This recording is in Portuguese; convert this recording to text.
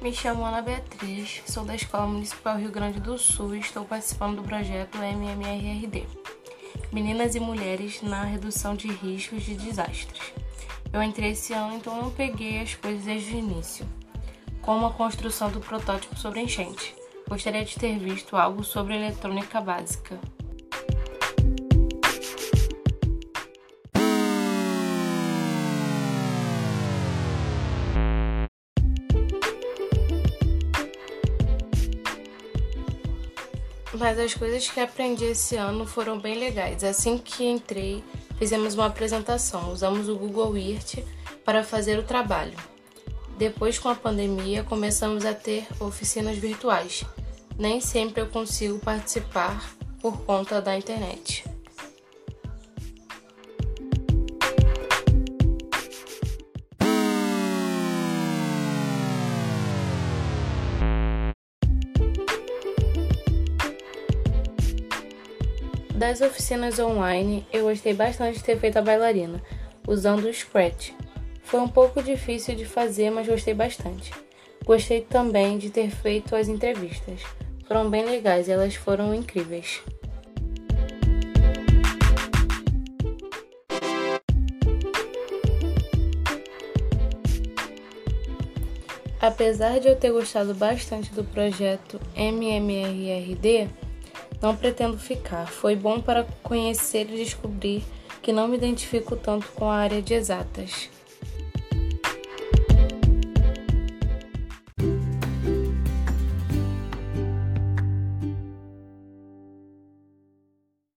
Me chamo Ana Beatriz, sou da Escola Municipal Rio Grande do Sul e estou participando do projeto MMRRD Meninas e Mulheres na Redução de Riscos de Desastres. Eu entrei esse ano, então não peguei as coisas desde o início, como a construção do protótipo sobre enchente. Gostaria de ter visto algo sobre eletrônica básica. Mas as coisas que aprendi esse ano foram bem legais. Assim que entrei, fizemos uma apresentação. Usamos o Google Earth para fazer o trabalho. Depois, com a pandemia, começamos a ter oficinas virtuais. Nem sempre eu consigo participar por conta da internet. Das oficinas online, eu gostei bastante de ter feito a bailarina, usando o Scratch. Foi um pouco difícil de fazer, mas gostei bastante. Gostei também de ter feito as entrevistas. Foram bem legais elas foram incríveis. Apesar de eu ter gostado bastante do projeto MMRRD, não pretendo ficar. Foi bom para conhecer e descobrir que não me identifico tanto com a área de exatas.